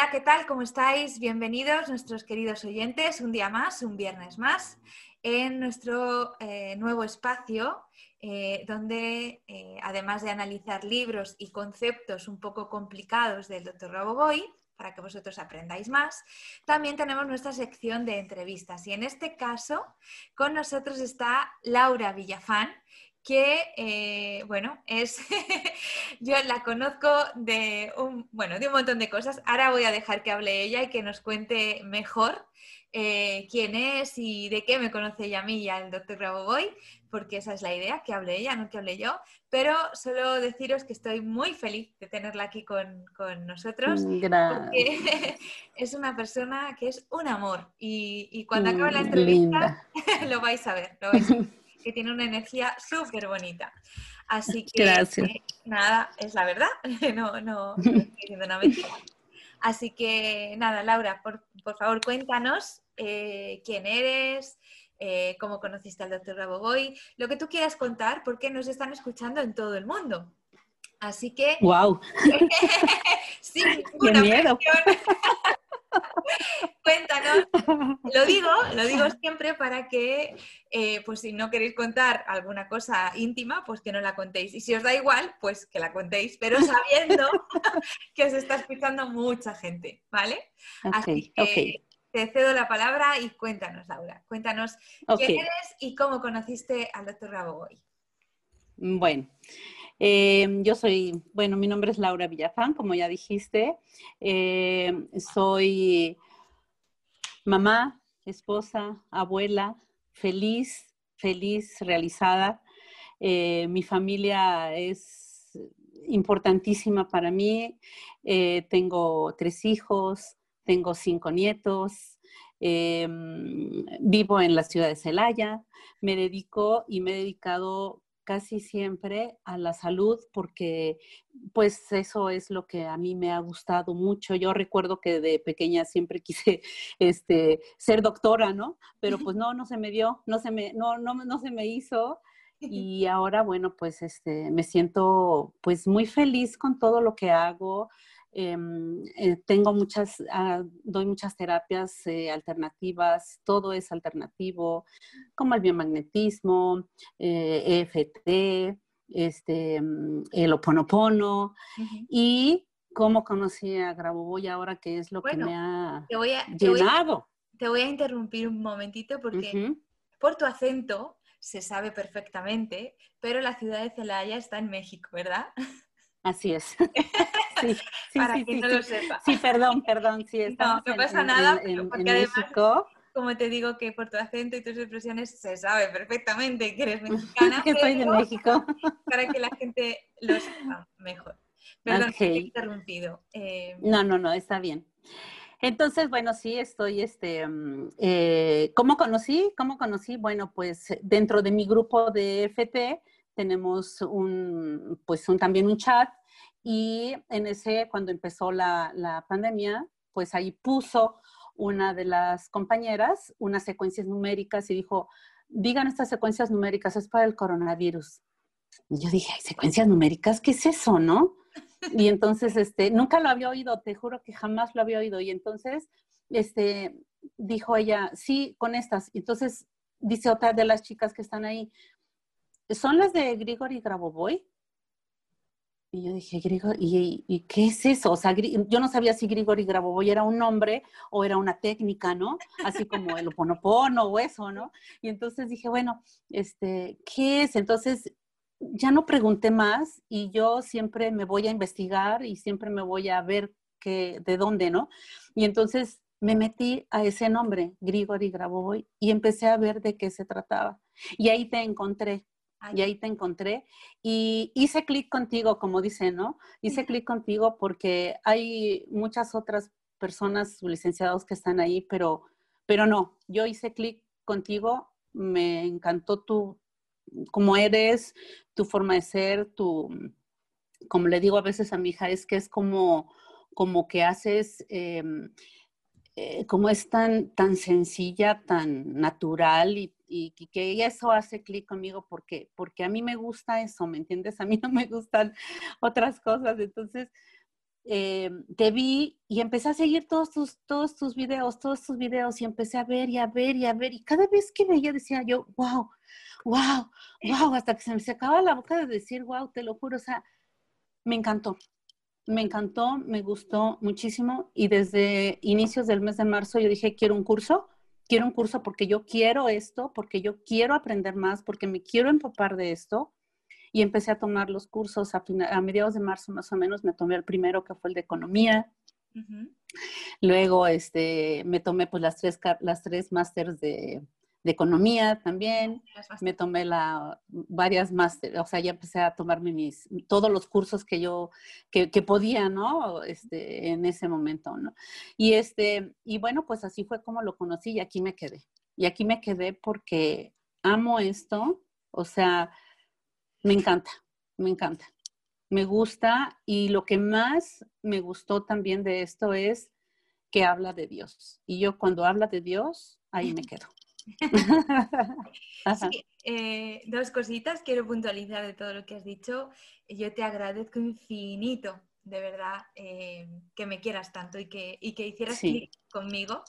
Hola, ¿qué tal? ¿Cómo estáis? Bienvenidos nuestros queridos oyentes, un día más, un viernes más, en nuestro eh, nuevo espacio, eh, donde eh, además de analizar libros y conceptos un poco complicados del Dr. Roboboy, para que vosotros aprendáis más, también tenemos nuestra sección de entrevistas. Y en este caso, con nosotros está Laura Villafán, que, eh, bueno, es, yo la conozco de un, bueno, de un montón de cosas. Ahora voy a dejar que hable ella y que nos cuente mejor eh, quién es y de qué me conoce ella a mí y al doctor Grabovoy, porque esa es la idea, que hable ella, no que hable yo. Pero solo deciros que estoy muy feliz de tenerla aquí con, nosotros, porque es una persona que es un amor y, cuando acabe la mm, entrevista lo vais a ver. Lo vais a ver que tiene una energía súper bonita. Así que, Gracias. Eh, nada, es la verdad, no, no, estoy diciendo una mentira. Así que nada, Laura, por, favor cuéntanos eh, quién eres, eh, cómo conociste al doctor Raboboy, lo que tú quieras contar, porque nos están escuchando en todo el mundo. Así que... ¡Wow! sí, ¡Qué miedo! Cuéntanos. Lo digo, lo digo siempre para que, eh, pues si no queréis contar alguna cosa íntima, pues que no la contéis. Y si os da igual, pues que la contéis, pero sabiendo que os está escuchando mucha gente, ¿vale? Así que te cedo la palabra y cuéntanos, Laura. Cuéntanos quién eres y cómo conociste al doctor Rabogoy. Bueno. Eh, yo soy, bueno, mi nombre es Laura Villafán, como ya dijiste. Eh, soy mamá, esposa, abuela, feliz, feliz, realizada. Eh, mi familia es importantísima para mí. tengo tres hijos, tengo cinco nietos. vivo en la ciudad de Celaya. Me dedico y me he dedicado casi siempre a la salud porque pues eso es lo que a mí me ha gustado mucho. Yo recuerdo que de pequeña siempre quise este, ser doctora, ¿no? Pero pues no, no se me dio, no se me, no, no, no se me hizo. Y ahora, bueno, pues este, me siento pues muy feliz con todo lo que hago. Em, eh, tengo muchas, ah, doy muchas terapias eh, alternativas, todo es alternativo, como el biomagnetismo, EFT, eh, e este, mm, el oponopono, y cómo conocí a Grabovoi ahora, que es lo que me ha llenado. Te voy, a, interrumpir un momentito porque por tu acento se sabe perfectamente, pero la ciudad de Celaya está en México, ¿verdad? Así es. Sí, sí, Para sí, quien no lo sepa. Sí, perdón, perdón. Sí, no, no pasa nada, porque además, como te digo que por tu acento y tus expresiones se sabe perfectamente que eres mexicana. que soy de México. Para que la gente lo sepa mejor. Perdón, he interrumpido. Eh, no, no, no, está bien. Entonces, bueno, sí, estoy, este, mm, eh, ¿cómo conocí? ¿Cómo conocí? Bueno, pues dentro de mi grupo de FT tenemos un, pues un, también un chat y en ese, cuando empezó la, pandemia, pues ahí puso una de las compañeras unas secuencias numéricas y dijo, digan estas secuencias numéricas, es para el coronavirus. Y yo dije, ¿hay secuencias numéricas? ¿Qué es eso, no? Y entonces, este, nunca lo había oído, te juro que jamás lo había oído. Y entonces, este, dijo ella, sí, con estas. Y entonces, dice otra de las chicas que están ahí, ¿Son las de Grigori Grabovoi? Y yo dije, Grigori, ¿y, qué es eso? O sea, yo no sabía si Grigori Grabovoi era un nombre o era una técnica, ¿no? Así como el oponopono o eso, ¿no? Y entonces dije, bueno, este, ¿qué es? Entonces ya no pregunté más y yo siempre me voy a investigar y siempre me voy a ver que, de dónde, ¿no? Y entonces me metí a ese nombre, Grigori Grabovoi, y empecé a ver de qué se trataba. Y ahí te encontré y ahí te encontré y hice clic contigo, como dice, ¿no? Hice clic contigo porque hay muchas otras personas licenciados que están ahí, pero, pero no, yo hice clic contigo, me encantó tu, cómo eres, tu forma de ser, tu, como le digo a veces a mi hija, es que es como, como que haces, em, eh, como es tan, tan sencilla, tan natural y y, que eso hace clic conmigo porque, porque a mí me gusta eso, ¿me entiendes? A mí no me gustan otras cosas. Entonces, eh, te vi y empecé a seguir todos tus, todos tus videos, todos tus videos y empecé a ver y a ver y a ver. Y cada vez que veía decía yo, wow, wow, wow, hasta que se me secaba la boca de decir, wow, te lo juro, o sea, me encantó. Me encantó, me gustó muchísimo y desde inicios del mes de marzo yo dije, quiero un curso quiero un curso porque yo quiero esto, porque yo quiero aprender más, porque me quiero empapar de esto. Y empecé a tomar los cursos a, a mediados de marzo más o menos. Me tomé el primero que fue el de economía. Luego este, me tomé pues las tres, las tres másters de, de economía también. Me tomé la, varias más, o sea, ya empecé a tomarme mis, todos los cursos que yo, que, que, podía, ¿no? Este, en ese momento, ¿no? Y, este, y bueno, pues así fue como lo conocí y aquí me quedé. Y aquí me quedé porque amo esto, o sea, me encanta, me encanta. Me gusta y lo que más me gustó también de esto es que habla de Dios. Y yo cuando habla de Dios, ahí me quedo. Eh, dos cositas quiero puntualizar de todo lo que has dicho. Yo te agradezco infinito, de verdad, eh, que me quieras tanto y que, que hicieras conmigo.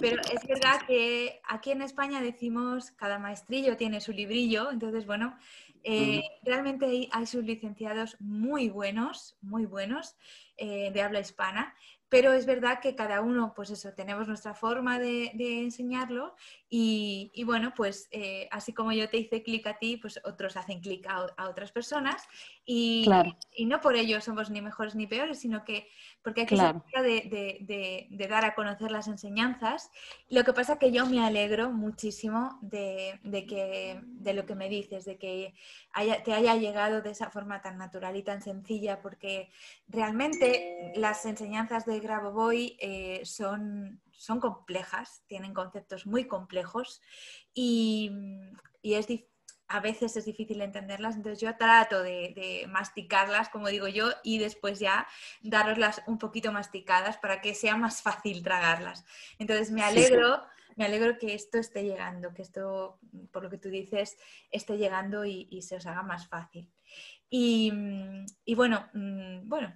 Pero es verdad que aquí en España decimos cada maestrillo tiene su librillo, entonces bueno, eh, realmente hay, hay sublicenciados muy buenos, muy buenos de habla hispana pero es verdad que cada uno, pues eso, tenemos nuestra forma de, enseñarlo y, bueno, pues eh, así como yo te hice clic a ti, pues otros hacen clic a, otras personas y, y, no por ello somos ni mejores ni peores, sino que porque hay que ser de, de, dar a conocer las enseñanzas. Lo que pasa que yo me alegro muchísimo de, que, de lo que me dices, de que te haya llegado de esa forma tan natural y tan sencilla, porque realmente las enseñanzas de Grabovoi eh, son, son complejas, tienen conceptos muy complejos y, y es difícil a veces es difícil entenderlas, entonces yo trato de, masticarlas, como digo yo, y después ya daroslas un poquito masticadas para que sea más fácil tragarlas. Entonces me alegro, me alegro que esto esté llegando, que esto, por lo que tú dices, esté llegando y, se os haga más fácil. Y, bueno, mm, bueno,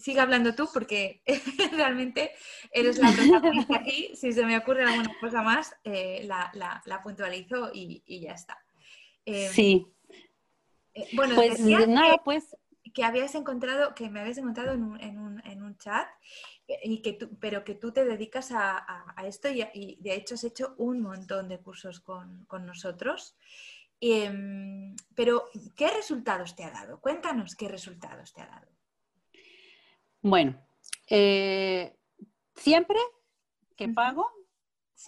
sigue hablando tú porque realmente eres la protagonista aquí. Si se me ocurre alguna cosa más, eh, la, puntualizo y ya está. Em, sí. Eh, bueno, pues nada, pues. Que habías encontrado, que me habías encontrado en un, en un, en un chat, y que tú, pero que tú te dedicas a, a, esto y, de hecho has hecho un montón de cursos con, con nosotros. Em, pero, ¿qué resultados te ha dado? Cuéntanos qué resultados te ha dado. Bueno, eh, siempre que pago,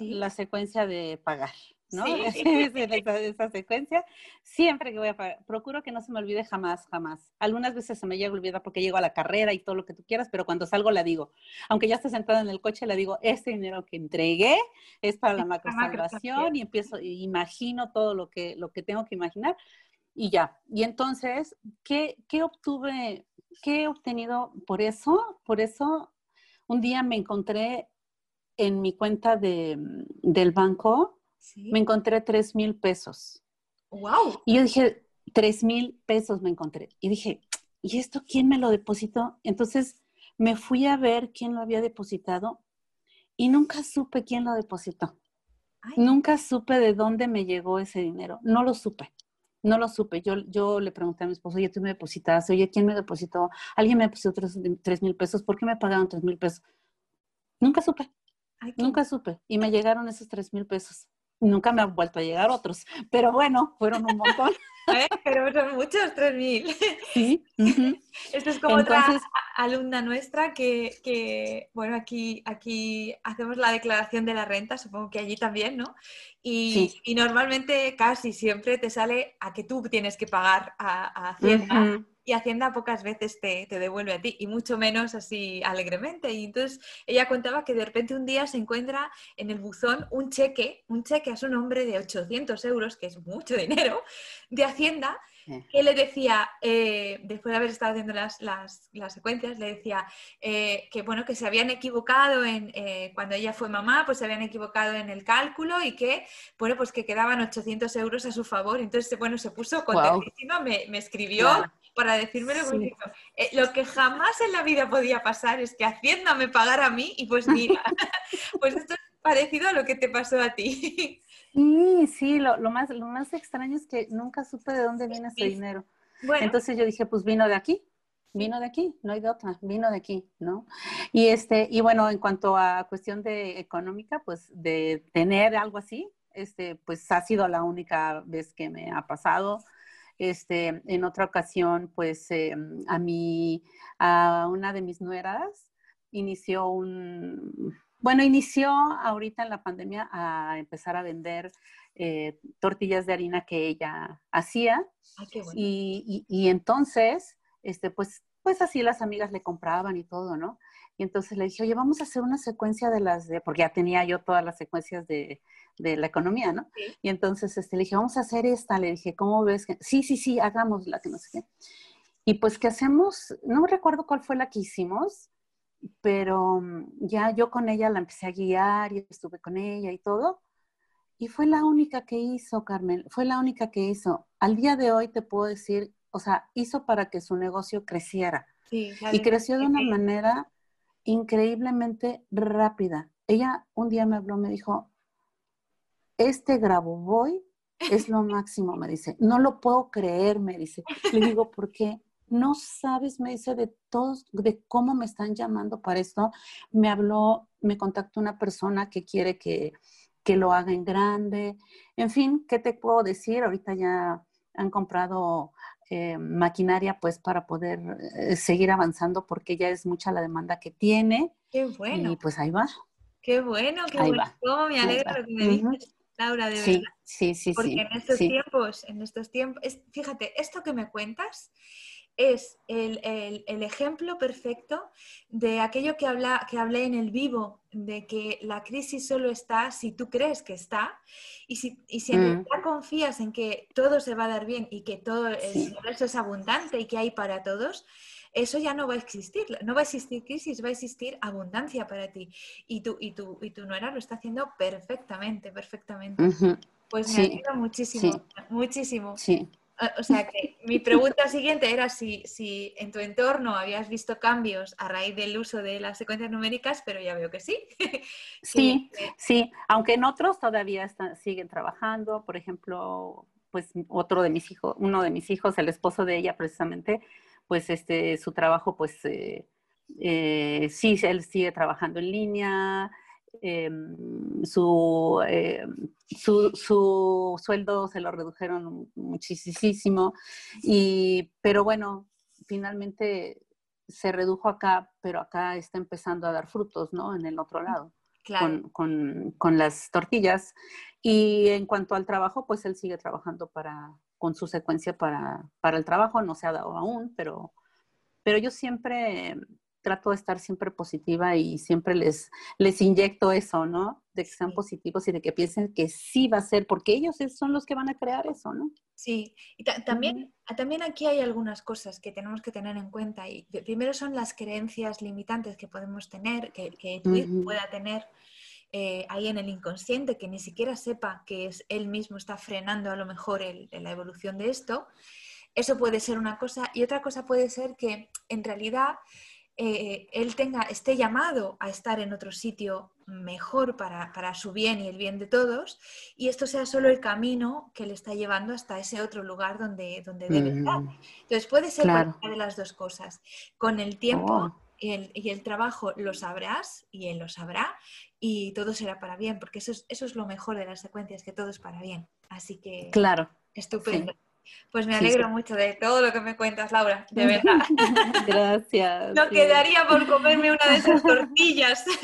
la secuencia de pagar. ¿No? Sí. esa, secuencia, siempre que voy a pagar, procuro que no se me olvide jamás, jamás. Algunas veces se me llega a olvidar porque llego a la carrera y todo lo que tú quieras, pero cuando salgo la digo. Aunque ya esté sentada en el coche, la digo, este dinero que entregué es para la macrosalvación y empiezo, imagino todo lo que, lo que tengo que imaginar y ya. Y entonces, ¿qué, qué obtuve, qué he obtenido por eso? Por eso, un día me encontré en mi cuenta de, del banco me encontré tres mil pesos. ¡Wow! Y yo dije, tres mil pesos me encontré. Y dije, ¿y esto quién me lo depositó? Entonces me fui a ver quién lo había depositado y nunca supe quién lo depositó. Nunca supe de dónde me llegó ese dinero. No lo supe. No lo supe. Yo, yo le pregunté a mi esposo, oye, tú me depositaste, oye, ¿quién me depositó? Alguien me depositó tres, mil pesos, ¿por qué me pagaron tres mil pesos? Nunca supe. Nunca supe. Y me llegaron esos tres mil pesos. Nunca me han vuelto a llegar otros, pero bueno, fueron un montón. ¿Eh? Pero son muchos, 3.000. Sí. Esto es como otra alumna nuestra que, bueno, aquí, aquí hacemos la declaración de la renta, supongo que allí también, ¿no? Y, normalmente casi siempre te sale a que tú tienes que pagar a, Hacienda y Hacienda pocas veces te, devuelve a ti, y mucho menos así alegremente. Y entonces ella contaba que de repente un día se encuentra en el buzón un cheque, un cheque a su nombre de 800 euros, que es mucho dinero, de Hacienda, que le decía, eh, después de haber estado haciendo las, las, secuencias, le decía eh, que bueno, que se habían equivocado en eh, cuando ella fue mamá, pues se habían equivocado en el cálculo y que, bueno, pues que quedaban 800 euros a su favor. Entonces, bueno, se puso contentísima, me, me, escribió para decírmelo. lo que jamás en la vida podía pasar es que Hacienda me pagara a mí y pues mira, pues esto es parecido a lo que te pasó a ti. Sí, sí, lo, más, lo más extraño es que nunca supe de dónde viene ese dinero. Entonces yo dije, pues vino de aquí, vino de aquí, no hay de otra, vino de aquí, ¿no? Y este, y bueno, en cuanto a cuestión de económica, pues de tener algo así, este, pues ha sido la única vez que me ha pasado. Este, en otra ocasión, pues eh, a mí, a una de mis nueras, inició un, bueno, inició ahorita en la pandemia a empezar a vender eh, tortillas de harina que ella hacía. y, y, entonces, este, pues, pues así las amigas le compraban y todo, ¿no? Y entonces le dije, oye, vamos a hacer una secuencia de las de, porque ya tenía yo todas las secuencias de, de la economía, ¿no? Y entonces este, le dije, vamos a hacer esta. Le dije, ¿cómo ves? Que... Sí, sí, sí, hagámosla, que no sé qué. Y pues, ¿qué hacemos? No recuerdo cuál fue la que hicimos, pero mm, ya yo con ella la empecé a guiar y estuve con ella y todo. Y fue la única que hizo, Carmen, fue la única que hizo. Al día de hoy te puedo decir, o sea, hizo para que su negocio creciera. Sí, y creció de una manera increíblemente rápida. Ella un día me habló, me dijo, este Grabovoi es lo máximo, me dice. No lo puedo creer, me dice. Le digo, ¿por qué? No sabes, me dice, de todos, de cómo me están llamando para esto. Me habló, me contactó una persona que quiere que, que lo haga en grande. En fin, ¿qué te puedo decir? Ahorita ya han comprado eh, maquinaria pues para poder eh, seguir avanzando porque ya es mucha la demanda que tiene. Qué bueno. Y pues ahí va. Qué bueno, qué bueno. me alegro que me dices Laura, de verdad. Sí, sí, Porque sí. en estos tiempos, en estos tiempos, fíjate, esto que me cuentas es el, ejemplo perfecto de aquello que, habla, que hablé en el vivo, de que la crisis solo está si tú crees que está y si, y si en mm. confías en que todo se va a dar bien y que todo el universo es abundante y que hay para todos, eso ya no va a existir. No va a existir crisis, va a existir abundancia para ti. Y tú, y tú, y tu nuera lo está haciendo perfectamente, perfectamente. Pues me alegro muchísimo, muchísimo. Sí. O sea que mi pregunta siguiente era si, si, en tu entorno habías visto cambios a raíz del uso de las secuencias numéricas, pero ya veo que sí. Sí, sí, aunque en otros todavía siguen trabajando. Por ejemplo, pues otro de mis hijos, uno de mis hijos, el esposo de ella precisamente, pues este, su trabajo, pues eh, eh, sí, él sigue trabajando en línea, em, su, eh, su, su, sueldo se lo redujeron muchísimo, y, pero bueno, finalmente se redujo acá, pero acá está empezando a dar frutos, ¿no? En el otro lado. Con, con, con, las tortillas. Y en cuanto al trabajo, pues él sigue trabajando para, con su secuencia para, para el trabajo, no se ha dado aún, pero, pero yo siempre trato de estar siempre positiva y siempre les, les inyecto eso, ¿no? De que sean positivos y de que piensen que sí va a ser, porque ellos son los que van a crear eso, ¿no? Sí, y también, también aquí hay algunas cosas que tenemos que tener en cuenta. Y primero son las creencias limitantes que podemos tener, que, que pueda tener eh, ahí en el inconsciente, que ni siquiera sepa que es él mismo está frenando a lo mejor la evolución de esto. Eso puede ser una cosa. Y otra cosa puede ser que en realidad eh, él tenga, esté llamado a estar en otro sitio mejor para, su bien y el bien de todos, y esto sea solo el camino que le está llevando hasta ese otro lugar donde, donde debe estar. Entonces puede ser una de las dos cosas. Con el tiempo oh. y, el, trabajo lo sabrás y él lo sabrá y todo será para bien, porque eso es, eso es lo mejor de las secuencias, que todo es para bien. Así que... Claro. Estupendo. Pues me alegro mucho de todo lo que me cuentas, Laura, de verdad. Gracias. No quedaría por comerme una de esas tortillas.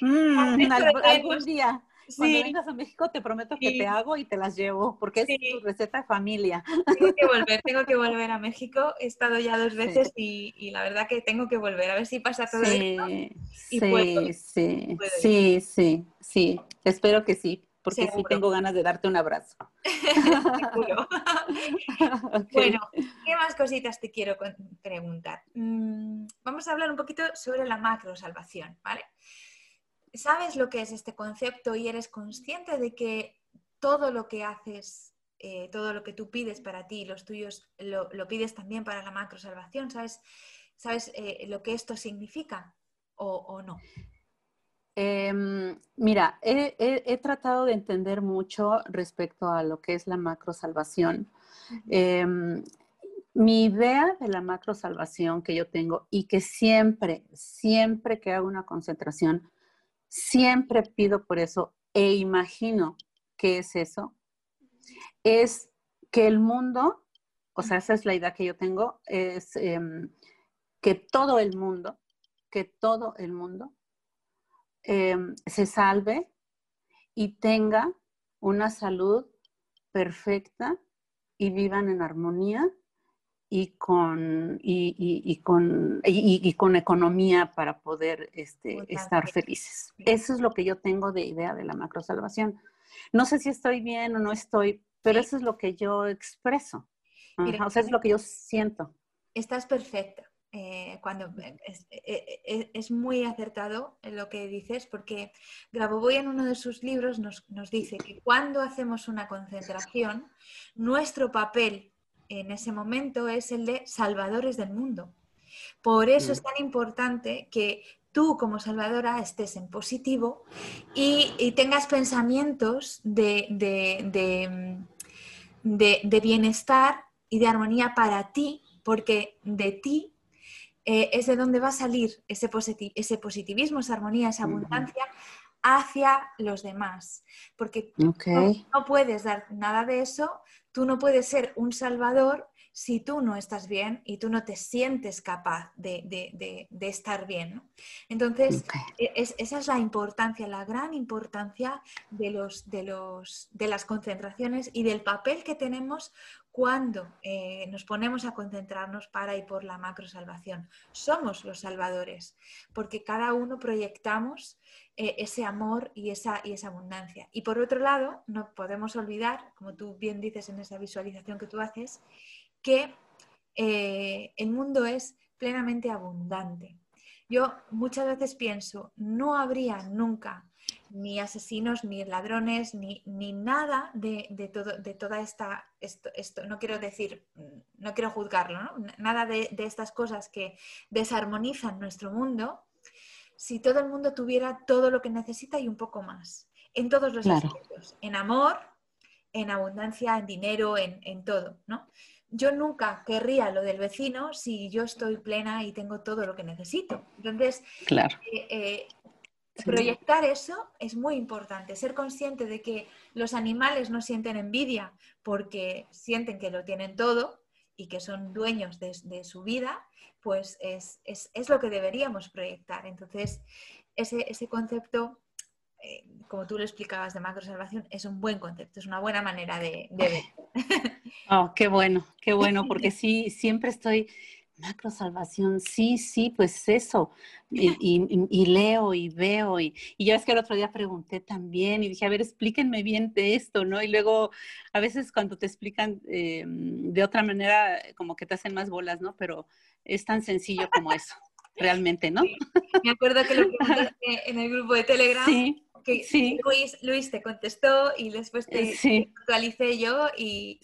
Mm, algún día. Cuando vengas a México te prometo que te hago y te las llevo, porque es tu receta de familia. Tengo que volver, tengo que volver a México. He estado ya dos veces y, la verdad que tengo que volver, a ver si pasa todo esto. Y sí, sí, sí, sí, sí, espero que sí porque sí tengo ganas de darte un abrazo. Bueno, ¿qué más cositas te quiero preguntar? Mm, vamos a hablar un poquito sobre la macro salvación, ¿vale? ¿Sabes lo que es este concepto y eres consciente de que todo lo que haces, eh, todo lo que tú pides para ti, los tuyos, lo, pides también para la macro salvación? ¿Sabes, sabes eh, lo que esto significa o no? Em, mira, he, tratado de entender mucho respecto a lo que es la macro salvación. Em, mi idea de la macro salvación que yo tengo y que siempre, siempre que hago una concentración, siempre pido por eso e imagino que es eso, es que el mundo, o sea, esa es la idea que yo tengo, es em, que todo el mundo, que todo el mundo Em, se salve y tenga una salud perfecta y vivan en armonía y con, y, con, y, con economía para poder este, estar felices. Eso es lo que yo tengo de idea de la macro salvación. No sé si estoy bien o no estoy, pero eso es lo que yo expreso. o sea, es lo que yo siento. Estás perfecta. Eh, cuando eh, eh, es, muy acertado lo que dices, porque Grabovoi en uno de sus libros nos, dice que cuando hacemos una concentración, nuestro papel en ese momento es el de salvadores del mundo. Por eso es mm. tan importante que tú como salvadora estés en positivo y, tengas pensamientos de, de, bienestar y de armonía para ti, porque de ti eh, es de donde va a salir ese, ese positivismo, esa armonía, esa abundancia hacia los demás. Porque no, puedes dar nada de eso, tú no puedes ser un salvador si tú no estás bien y tú no te sientes capaz de, estar bien. Entonces, e, esa es la importancia, la gran importancia de, los, de, los, de las concentraciones y del papel que tenemos cuando eh, nos ponemos a concentrarnos para y por la macro salvación. Somos los salvadores, porque cada uno proyectamos eh, ese amor y esa, y esa abundancia. Y por otro lado, no podemos olvidar, como tú bien dices en esa visualización que tú haces, que eh, el mundo es plenamente abundante. Yo muchas veces pienso, no habría nunca ni asesinos, ni ladrones, ni, nada de, todo, de toda esta, esto, no quiero decir, no quiero juzgarlo, nada de, estas cosas que desarmonizan nuestro mundo, si todo el mundo tuviera todo lo que necesita y un poco más, en todos los aspectos, en amor, en abundancia, en dinero, en, en todo, ¿no? yo nunca querría lo del vecino si yo estoy plena y tengo todo lo que necesito. Entonces, claro. Eh, eh, proyectar eso es muy importante, ser consciente de que los animales no sienten envidia porque sienten que lo tienen todo y que son dueños de, su vida, pues es, lo que deberíamos proyectar. Entonces, ese, ese concepto eh, como tú lo explicabas de macrosalvación, es un buen concepto, es una buena manera de, ver. Oh, qué bueno, qué bueno, porque sí, siempre estoy, macrosalvación, sí, sí, pues eso, y, leo y veo, y, y ya es que el otro día pregunté también y dije, a ver, explíquenme bien de esto, ¿no? Y luego, a veces cuando te explican eh, de otra manera, como que te hacen más bolas, ¿no? Pero es tan sencillo como eso realmente, ¿no? Me acuerdo que lo preguntaste en el grupo de Telegram. Sí sí. Luis, te contestó y después te, actualicé yo y,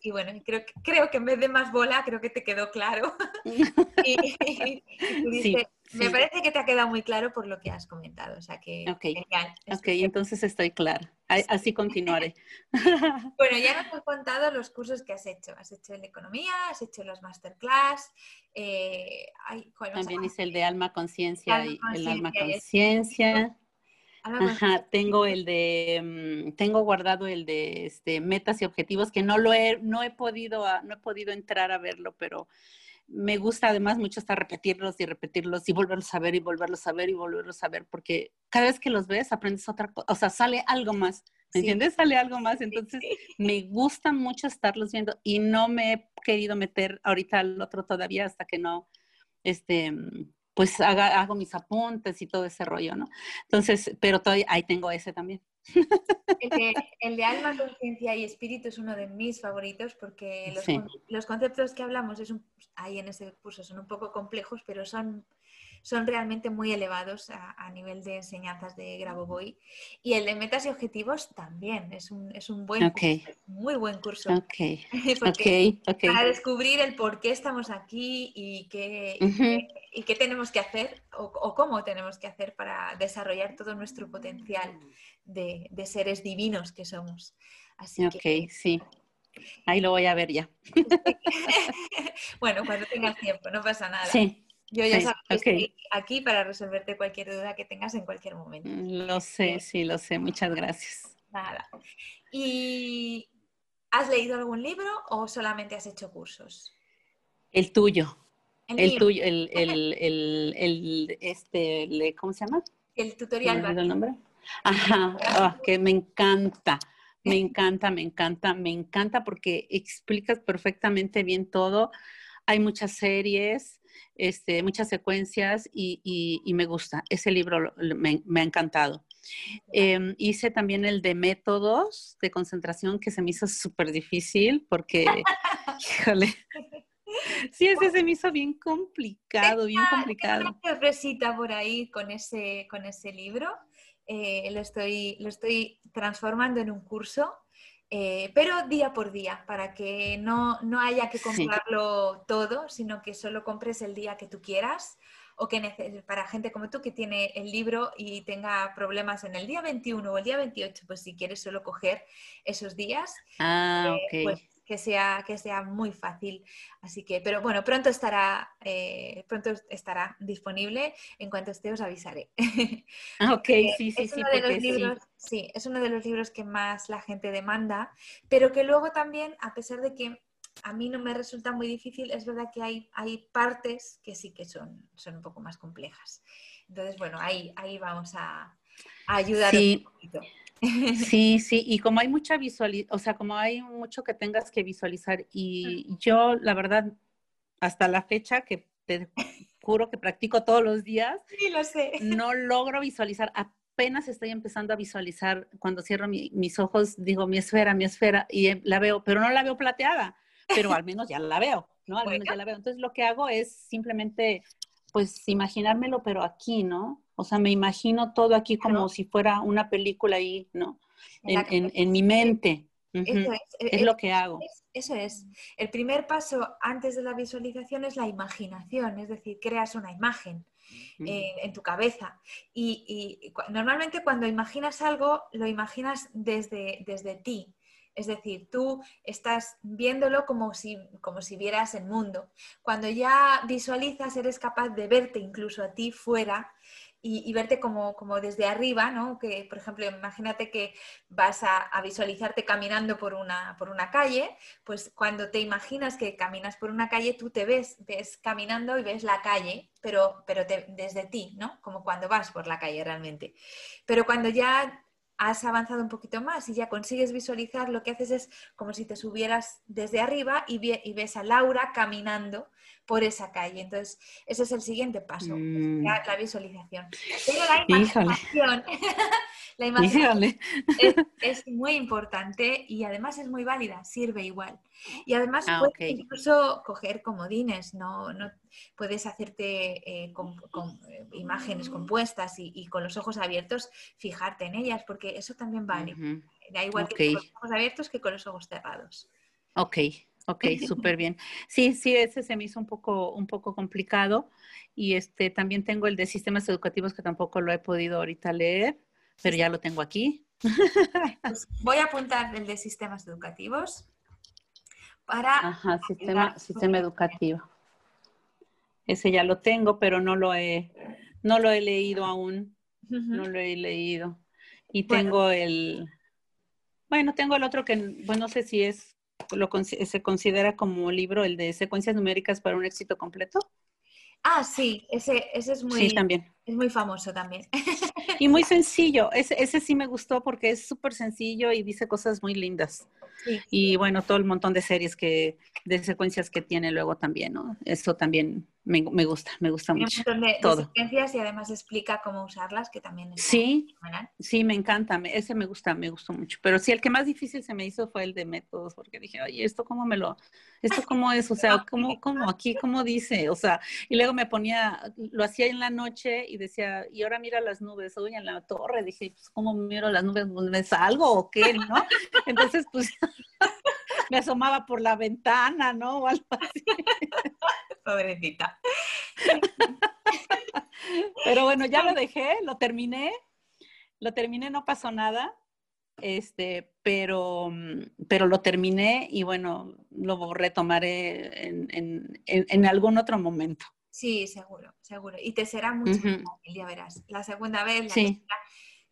y, bueno, creo, creo que en vez de más bola, creo que te quedó claro. y, Me parece que te ha quedado muy claro por lo que has comentado, o sea que genial. Ok, entonces estoy clara. Así continuaré. bueno, ya nos has contado los cursos que has hecho. Has hecho el de economía, has hecho los masterclass. Eh, También hice el de alma conciencia y el alma conciencia. Ajá, tengo el de, mm, tengo guardado el de este, metas y objetivos que no lo he, no he podido, no he podido entrar a verlo, pero me gusta además mucho estar repetirlos y repetirlos y volverlos a ver y volverlos a ver y volverlos a ver, porque cada vez que los ves aprendes otra cosa, o sea, sale algo más, ¿me entiendes? Sale algo más, entonces me gusta mucho estarlos viendo y no me he querido meter ahorita al otro todavía hasta que no, este, pues hago mis apuntes y todo ese rollo, ¿no? Entonces, pero todavía ahí tengo ese también. El de, alma, conciencia y espíritu es uno de mis favoritos porque los, los conceptos que hablamos es ahí en ese curso son un poco complejos, pero son son realmente muy elevados a, nivel de enseñanzas de Grabovoi. Y el de metas y objetivos también es un, es un buen curso, muy buen curso. Para descubrir el por qué estamos aquí y qué, y, qué tenemos que hacer o, cómo tenemos que hacer para desarrollar todo nuestro potencial de, seres divinos que somos. Así ok, sí. Ahí lo voy a ver ya. bueno, cuando tengas tiempo, no pasa nada. Sí. Yo ya sabes que estoy aquí para resolverte cualquier duda que tengas en cualquier momento. Mm, lo sé, sí, lo sé. Muchas gracias. Nada. ¿Y has leído algún libro o solamente has hecho cursos? El tuyo. El, tuyo, el, el, el, este, ¿cómo se llama? El tutorial. el nombre? Ajá, ah, que me encanta. Me encanta, me encanta, me encanta porque explicas perfectamente bien todo. Hay muchas series, este, muchas secuencias y, me gusta. Ese libro me, ha encantado. Em, hice también el de métodos de concentración que se me hizo súper difícil porque, híjole, sí, ese se me hizo bien complicado, bien complicado. Una sorpresita por ahí con ese, con ese libro. Eh, lo, estoy, lo estoy transformando en un curso eh, pero día por día, para que no, no haya que comprarlo todo, sino que solo compres el día que tú quieras o que para gente como tú que tiene el libro y tenga problemas en el día 21 o el día 28, pues si quieres solo coger esos días, ah, eh, pues que sea, que sea muy fácil. Así que, pero bueno, pronto estará, eh, pronto estará disponible. En cuanto esté, os avisaré. Ah, ok, sí, sí, sí, sí. es uno de los libros que más la gente demanda, pero que luego también, a pesar de que a mí no me resulta muy difícil, es verdad que hay, hay partes que sí que son, son un poco más complejas. Entonces, bueno, ahí, ahí vamos a, ayudar un poquito. Sí, sí, y como hay mucha visualización, o sea, como hay mucho que tengas que visualizar y yo, la verdad, hasta la fecha que te juro que practico todos los días, sí, lo sé. no logro visualizar, apenas estoy empezando a visualizar, cuando cierro mis ojos, digo, mi esfera, mi esfera, y em, la veo, pero no la veo plateada, pero al menos ya la veo, ¿no? Al menos ya la veo. Entonces lo que hago es simplemente, pues, imaginármelo, pero aquí, ¿no? O sea, me imagino todo aquí como si fuera una película ahí, ¿no? En, mi mente. Eso es, es, lo que hago. eso es. El primer paso antes de la visualización es la imaginación, es decir, creas una imagen. Eh, en tu cabeza. Y, normalmente cuando imaginas algo, lo imaginas desde, desde ti. Es decir, tú estás viéndolo como si, como si vieras el mundo. Cuando ya visualizas, eres capaz de verte incluso a ti fuera y, verte como, como, desde arriba, ¿no? Que, por ejemplo, imagínate que vas a, visualizarte caminando por una, por una calle, pues cuando te imaginas que caminas por una calle, tú te ves, ves caminando y ves la calle, pero, pero desde ti, ¿no? Como cuando vas por la calle realmente. Pero cuando ya has avanzado un poquito más y ya consigues visualizar, lo que haces es como si te subieras desde arriba y, y ves a Laura caminando por esa calle. Entonces, ese es el siguiente paso, mm. la, visualización. Pero la imaginación, la imaginación es, muy importante y además es muy válida, sirve igual. Y además ah, puedes incluso coger comodines, no, no puedes hacerte eh, con, eh, imágenes compuestas y, con los ojos abiertos fijarte en ellas, porque eso también vale. Da igual que con los ojos abiertos que con los ojos cerrados. Ok, Ok, súper bien. Sí, sí, ese se me hizo un poco, un poco complicado. Y este también tengo el de sistemas educativos que tampoco lo he podido ahorita leer, pero ya lo tengo aquí. Pues voy a apuntar el de sistemas educativos para. Ajá, sistema, sistema educativo. Ese ya lo tengo, pero no lo he, no lo he leído aún. No lo he leído. Y tengo el, bueno, tengo el otro que, bueno, no sé si es, lo, se considera como libro, el de secuencias numéricas para un éxito completo. Ah, sí, ese, ese es muy, sí, también. es muy famoso también. Y muy sencillo, ese, ese sí me gustó porque es súper sencillo y dice cosas muy lindas. Y bueno, todo el montón de series que, de secuencias que tiene luego también, ¿no? Eso también me, gusta, me gusta mucho. Un montón de, todo. y además explica cómo usarlas, que también es Sí, sí, me encanta, ese me gusta, me gustó mucho. Pero sí, el que más difícil se me hizo fue el de métodos, porque dije, oye, ¿esto cómo me lo, esto cómo es? O sea, ¿cómo, cómo aquí, cómo dice? O sea, y luego me ponía, lo hacía en la noche y decía, y ahora mira las nubes, oye, en la torre, dije, pues, ¿cómo miro las nubes? ¿Me salgo o qué, no? Entonces, pues me asomaba por la ventana, ¿no? O algo así. Pobrecita. Pero bueno, ya lo dejé, lo terminé, lo terminé, no pasó nada, este, pero, pero lo terminé y bueno, lo retomaré en, algún otro momento. Sí, seguro, seguro. Y te será mucho más fácil, ya verás. La segunda vez, la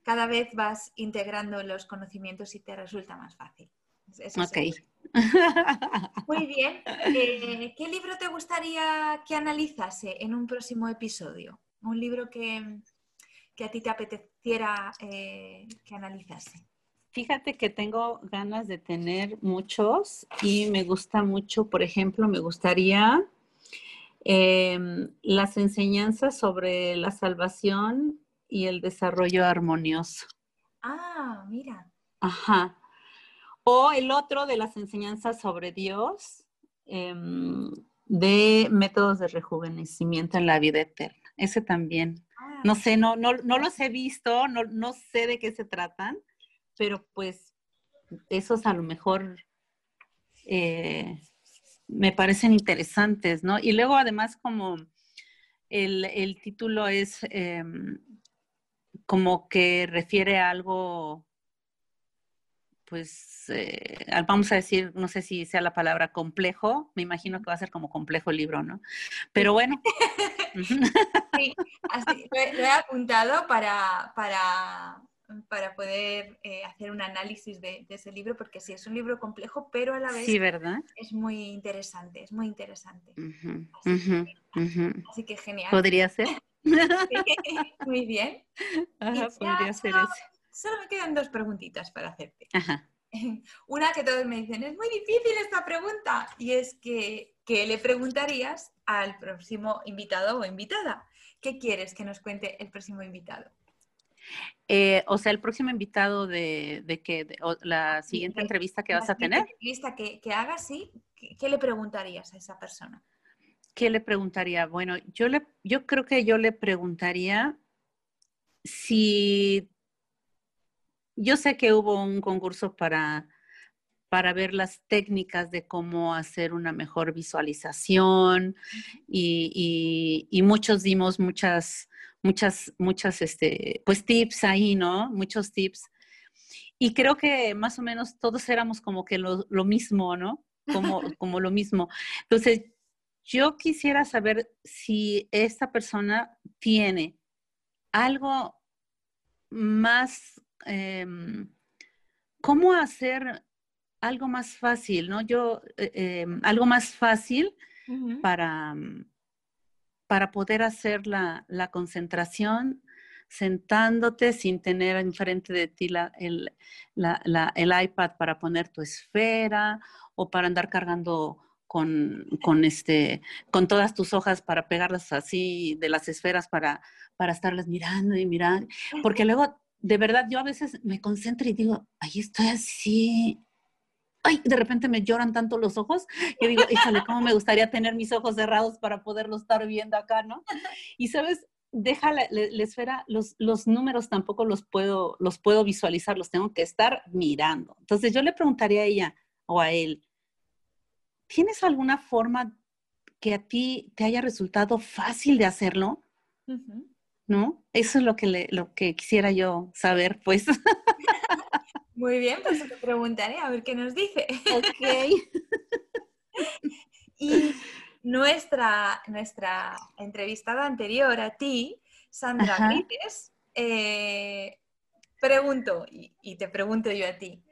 cada vez vas integrando los conocimientos y te resulta más fácil. ok. Muy bien. Eh, ¿Qué libro te gustaría que analizase en un próximo episodio? Un libro que, a ti te apeteciera eh, que analizase. Fíjate que tengo ganas de tener muchos y me gusta mucho, por ejemplo, me gustaría em, las enseñanzas sobre la salvación y el desarrollo armonioso. Ah, mira. Ajá. O el otro de las enseñanzas sobre Dios, em, de métodos de rejuvenecimiento en la vida eterna. Ese también. Ah, no sé, no, no, no los he visto, no, no sé de qué se tratan, pero pues esos a lo mejor eh, me parecen interesantes, ¿no? Y luego además como el, título es em, como que refiere a algo pues, eh, vamos a decir, no sé si sea la palabra complejo, me imagino que va a ser como complejo el libro, ¿no? Pero bueno. sí, así, lo, he, apuntado para, para, para poder eh, hacer un análisis de, ese libro, porque sí, es un libro complejo, pero a la vez sí, ¿verdad? es muy interesante, es muy interesante. así, que, genial. ¿Podría ser? muy bien. podría ser ese solo me quedan dos preguntitas para hacerte. Una que todos me dicen, es muy difícil esta pregunta, y es que, ¿qué le preguntarías al próximo invitado o invitada? ¿Qué quieres que nos cuente el próximo invitado? Eh, o sea, el próximo invitado de, de que la siguiente entrevista que vas a tener. La entrevista que, que hagas, sí. ¿Qué, le preguntarías a esa persona? ¿Qué le preguntaría? Bueno, yo, le, yo creo que yo le preguntaría si yo sé que hubo un concurso para, para ver las técnicas de cómo hacer una mejor visualización y, muchos dimos muchas, muchas, muchas, este, pues tips ahí, ¿no? Muchos tips. Y creo que más o menos todos éramos como que lo, mismo, ¿no? Como, como lo mismo. Entonces, yo quisiera saber si esta persona tiene algo más Em, cómo hacer algo más fácil, ¿no? Yo, eh, em, algo más fácil para, mm, para poder hacer la, concentración sentándote sin tener enfrente de ti el, el, iPad para poner tu esfera o para andar cargando con, con, este, con todas tus hojas para pegarlas así de las esferas para, para estarlas mirando y mirando. Porque luego de verdad, yo a veces me concentro y digo, ahí estoy así. Ay, de repente me lloran tanto los ojos que digo, híjole, cómo me gustaría tener mis ojos cerrados para poderlo estar viendo acá, ¿no? Y sabes, deja la, esfera, los, los, números tampoco los puedo, los puedo visualizar, los tengo que estar mirando. Entonces yo le preguntaría a ella o a él, ¿tienes alguna forma que a ti te haya resultado fácil de hacerlo? ¿No? Eso es lo que, lo que quisiera yo saber, pues. Muy bien, pues te preguntaré a ver qué nos dice. Ok. y nuestra, nuestra entrevistada anterior a ti, Sandra Grites, eh, pregunto, y, te pregunto yo a ti,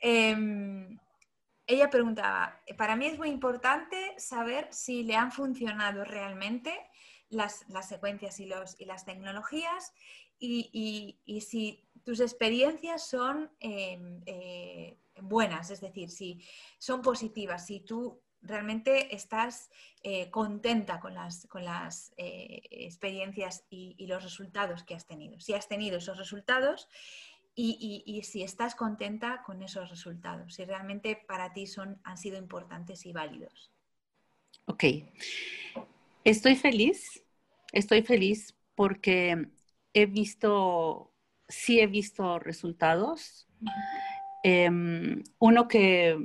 em, ella preguntaba, para mí es muy importante saber si le han funcionado realmente las, secuencias y, los, y, las tecnologías y, si tus experiencias son em, eh, buenas, es decir, si son positivas, si tú realmente estás eh, contenta con las, con las eh, experiencias y, los resultados que has tenido. Si has tenido esos resultados y, si estás contenta con esos resultados, si realmente para ti son, han sido importantes y válidos. Ok. Estoy feliz, estoy feliz porque he visto, sí he visto resultados. Em, uno que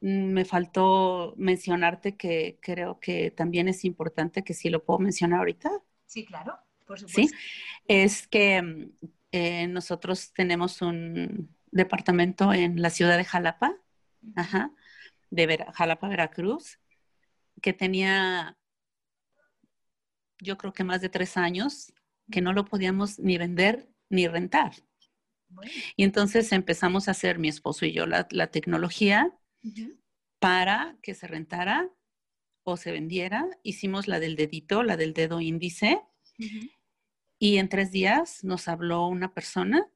me faltó mencionarte que creo que también es importante, que sí lo puedo mencionar ahorita. Sí, claro, por supuesto. Sí, es que eh, nosotros tenemos un departamento en la ciudad de Jalapa, ajá, de Jalapa, Veracruz, que tenía, yo creo que más de tres años, que no lo podíamos ni vender ni rentar. Y entonces empezamos a hacer mi esposo y yo la, tecnología para que se rentara o se vendiera. Hicimos la del dedito, la del dedo índice. Y en tres días nos habló una persona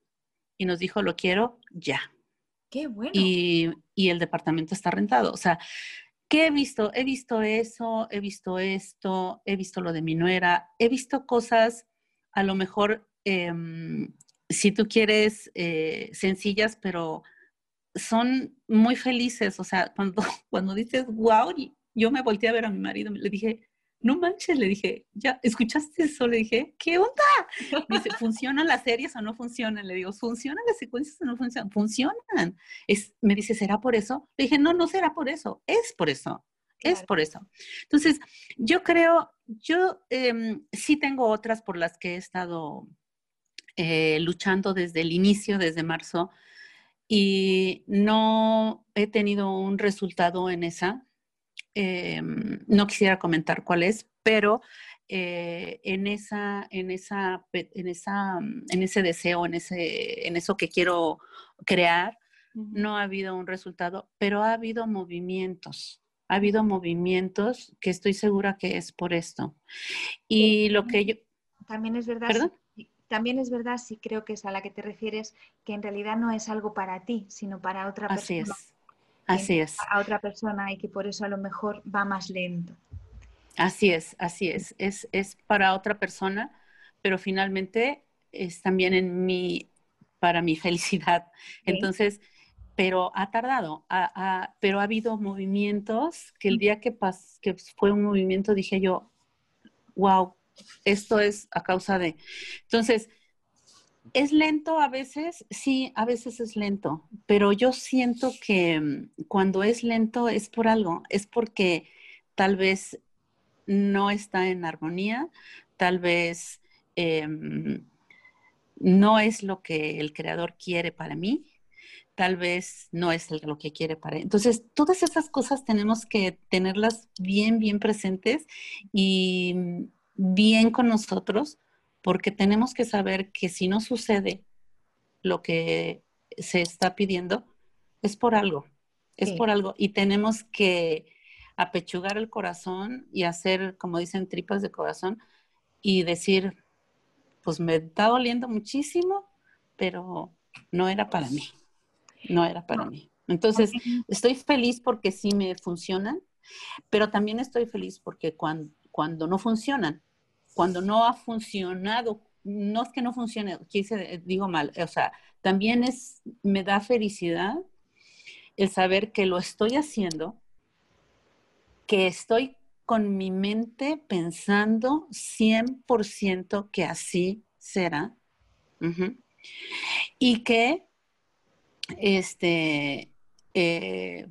y nos dijo, lo quiero ya. Qué bueno. Y, y el departamento está rentado. O sea, ¿qué he visto? He visto eso, he visto esto, he visto lo de mi nuera, he visto cosas a lo mejor, em, si tú quieres, eh, sencillas, pero son muy felices. O sea, cuando, cuando dices, wow, yo me volteé a ver a mi marido, le dije, no manches, le dije, ya, ¿escuchaste eso? Le dije, ¿qué onda? Me dice, ¿funcionan las series o no funcionan? Le digo, ¿funcionan las secuencias o no funcionan? Funcionan. Es, me dice, ¿será por eso? Le dije, no, no será por eso, es por eso. Es por eso. Entonces, yo creo, yo em, sí tengo otras por las que he estado eh, luchando desde el inicio, desde marzo, y no he tenido un resultado en esa. Em, no quisiera comentar cuál es, pero eh, en, esa, en, esa, en, esa, en ese deseo, en, ese, en eso que quiero crear, no ha habido un resultado, pero ha habido movimientos ha habido movimientos que estoy segura que es por esto. Y lo que yo... También es verdad. también es verdad, sí creo que es a la que te refieres, que en realidad no es algo para ti, sino para otra Así persona. Es. Así es. A otra persona y que por eso a lo mejor va más lento. Así es, así es. Es, es para otra persona, pero finalmente es también en mi, para mi felicidad. Entonces, pero ha tardado, pero ha habido movimientos que el día que, que fue un movimiento dije yo, wow, esto es a causa de... Entonces, ¿es lento a veces? Sí, a veces es lento, pero yo siento que mm, cuando es lento es por algo, es porque tal vez no está en armonía, tal vez em, no es lo que el creador quiere para mí tal vez no es lo que quiere para él. Entonces, todas esas cosas tenemos que tenerlas bien, bien presentes y bien con nosotros, porque tenemos que saber que si no sucede lo que se está pidiendo, es por algo, es por algo. Y tenemos que apechugar el corazón y hacer, como dicen, tripas de corazón y decir, pues me está doliendo muchísimo, pero no era para mí no era para mí. Entonces, estoy feliz porque sí me funcionan, pero también estoy feliz porque cuando, cuando no funcionan, cuando no ha funcionado, no es que no funcione, digo mal, o sea, también es, me da felicidad el saber que lo estoy haciendo, que estoy con mi mente pensando 100% que así será. Y que este, eh,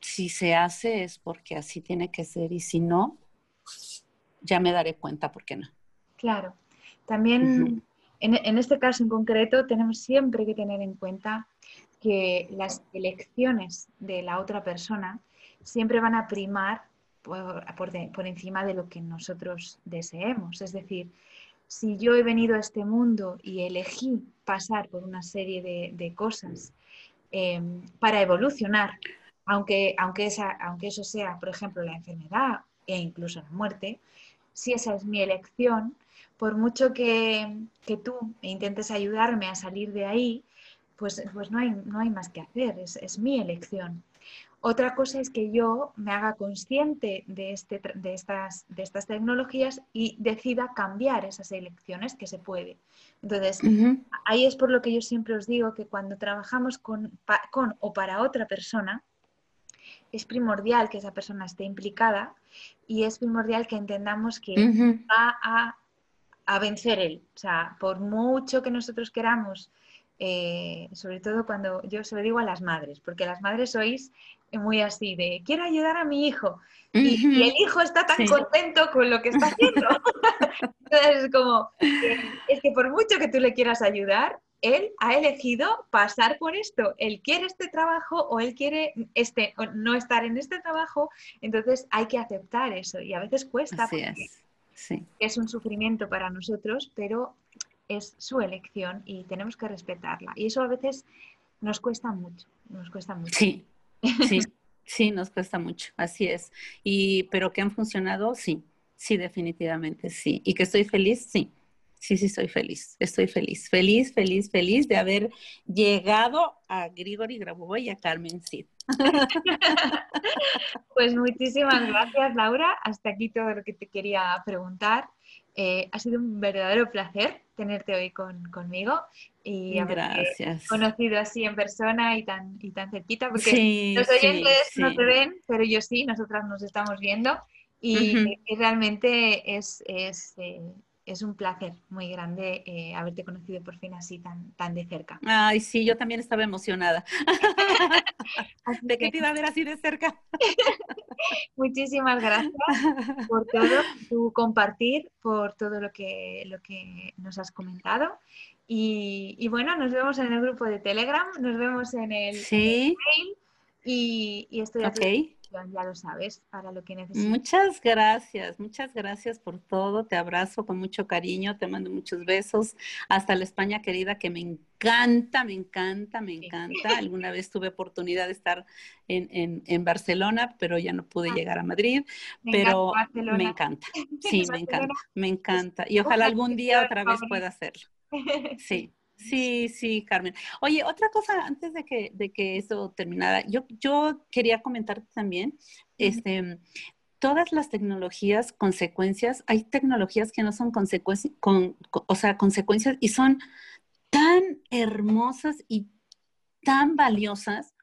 si se hace es porque así tiene que ser y si no, ya me daré cuenta por qué no. Claro. También en, este caso en concreto tenemos siempre que tener en cuenta que las elecciones de la otra persona siempre van a primar por, encima de lo que nosotros deseemos. Es decir, si yo he venido a este mundo y elegí pasar por una serie de, cosas em, para evolucionar, aunque, aunque, esa, aunque eso sea, por ejemplo, la enfermedad e incluso la muerte, si esa es mi elección, por mucho que, tú intentes ayudarme a salir de ahí, pues, pues no, hay, no hay más que hacer, es, mi elección. Otra cosa es que yo me haga consciente de, este, de, estas, de estas tecnologías y decida cambiar esas elecciones que se puede. Entonces, ahí es por lo que yo siempre os digo que cuando trabajamos con, con o para otra persona, es primordial que esa persona esté implicada y es primordial que entendamos que va a a vencer él. O sea, por mucho que nosotros queramos, eh, sobre todo cuando yo se lo digo a las madres, porque las madres sois muy así de quiero ayudar a mi hijo y, el hijo está tan contento con lo que está haciendo. Entonces es como, es que por mucho que tú le quieras ayudar, él ha elegido pasar por esto. Él quiere este trabajo o él quiere este, no estar en este trabajo, entonces hay que aceptar eso y a veces cuesta. Así es es un sufrimiento para nosotros, pero es su elección y tenemos que respetarla. Y eso a veces nos cuesta mucho, nos cuesta mucho. Sí, sí, sí, nos cuesta mucho, así es. Y, pero que han funcionado, sí, sí, definitivamente, sí. Y que estoy feliz, sí. Sí, sí, estoy feliz, estoy feliz, feliz, feliz, feliz de haber llegado a Grigori Grabovoi y a Carmen Cid. pues muchísimas gracias, Laura. Hasta aquí todo lo que te quería preguntar. Eh, ha sido un verdadero placer tenerte hoy conmigo y haberte conocido así en persona y tan, y tan cerquita, porque los oyentes no te ven, pero yo sí, nosotras nos estamos viendo y, realmente es, es, eh, es un placer muy grande eh, haberte conocido por fin así tan, tan de cerca. Ay, sí, yo también estaba emocionada. de que te iba a ver así de cerca. Muchísimas gracias por todo, tu compartir, por todo lo que, lo que nos has comentado. Y, bueno, nos vemos en el grupo de Telegram, nos vemos en el, ¿Sí? mail y, y estoy aquí ya lo sabes, para lo que necesites. Muchas gracias, muchas gracias por todo. Te abrazo con mucho cariño, te mando muchos besos. Hasta la España querida, que me encanta, me encanta, me encanta. Alguna vez tuve oportunidad de estar en, Barcelona, pero ya no pude ah. llegar a Madrid. pero me encanta, sí, me encanta, me encanta. Y ojalá algún día otra vez pueda hacerlo. Sí. Sí, sí, Carmen. Oye, otra cosa antes de que, de que eso terminara, yo, yo quería comentarte también, este, todas las tecnologías, consecuencias, hay tecnologías que no son consecuencias, con, o sea, consecuencias y son tan hermosas y tan valiosas,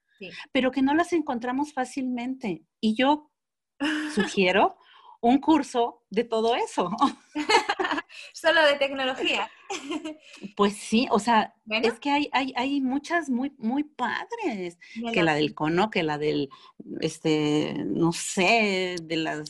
pero que no las encontramos fácilmente. Y yo sugiero un curso de todo eso. Solo de tecnología. Pues sí, o sea, es que hay, hay, hay muchas muy, muy padres, que la del cono, que la del, este, no sé, de las,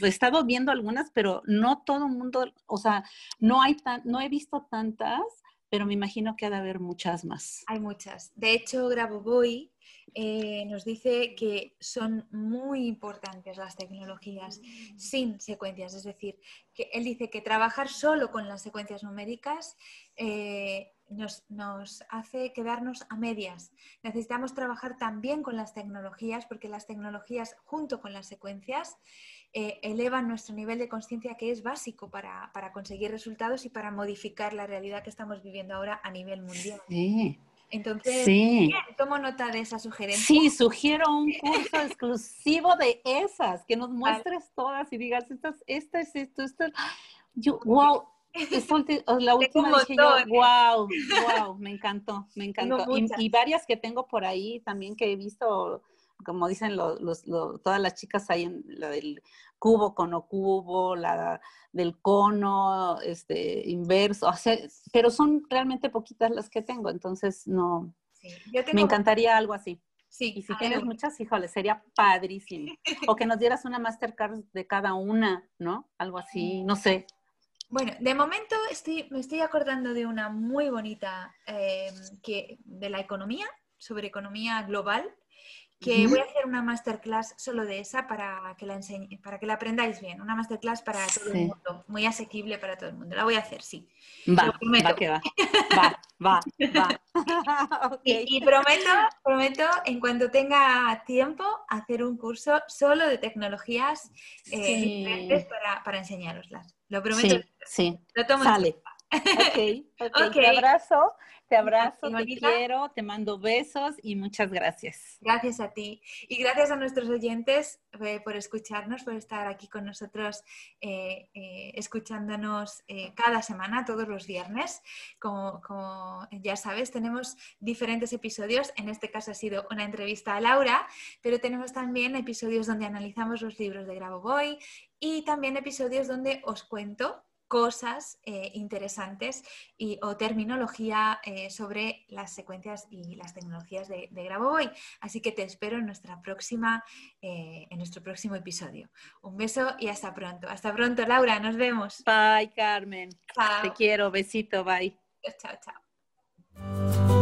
he estado viendo algunas, pero no todo el mundo, o sea, no hay tan, no he visto tantas, pero me imagino que ha de haber muchas más. Hay muchas. De hecho, Grabovoi eh, nos dice que son muy importantes las tecnologías sin secuencias. Es decir, que él dice que trabajar solo con las secuencias numéricas eh, nos, hace quedarnos a medias. Necesitamos trabajar también con las tecnologías porque las tecnologías junto con las secuencias eh, elevan nuestro nivel de conciencia que es básico para, conseguir resultados y para modificar la realidad que estamos viviendo ahora a nivel mundial. Entonces, tomo nota de esa sugerencia. Sí, sugiero un curso exclusivo de esas, que nos muestres todas y digas, esta, esta es esto, esto. Yo, wow, la última dije yo, wow, wow, me encantó, me encantó. Y, varias que tengo por ahí también que he visto, como dicen los, todas las chicas ahí en la del cubo, cono cubo, la del cono, este, inverso, pero son realmente poquitas las que tengo, entonces no, me encantaría algo así. Sí, y si tienes muchas, híjole, sería padrísimo. O que nos dieras una Mastercard de cada una, ¿no? Algo así, no sé. Bueno, de momento estoy, me estoy acordando de una muy bonita eh, que, de la economía, sobre economía global, que voy a hacer una masterclass solo de esa para que la enseñe, para que la aprendáis bien. Una masterclass para todo el mundo, muy asequible para todo el mundo. La voy a hacer, sí. Va, va, que va. Va, va, va. y, prometo, prometo, en cuanto tenga tiempo, hacer un curso solo de tecnologías eh, diferentes para, para enseñaroslas. Lo prometo. Sí, sí. Lo tomo Sale. Ok, ok. Te abrazo, te abrazo, te quiero, te mando besos y muchas gracias. Gracias a ti y gracias a nuestros oyentes eh, por escucharnos, por estar aquí con nosotros, eh, eh, escuchándonos cada semana, todos los viernes. Como, como, ya sabes, tenemos diferentes episodios. En este caso ha sido una entrevista a Laura, pero tenemos también episodios donde analizamos los libros de Grabovoi y también episodios donde os cuento cosas eh, interesantes y, o terminología eh, sobre las secuencias y las tecnologías de, de Grabovoi. Así que te espero en, nuestra próxima, eh, en nuestro próximo episodio. Un beso y hasta pronto. Hasta pronto, Laura. Nos vemos. Bye, Carmen. Te quiero. Besito. Bye. Chao, chao.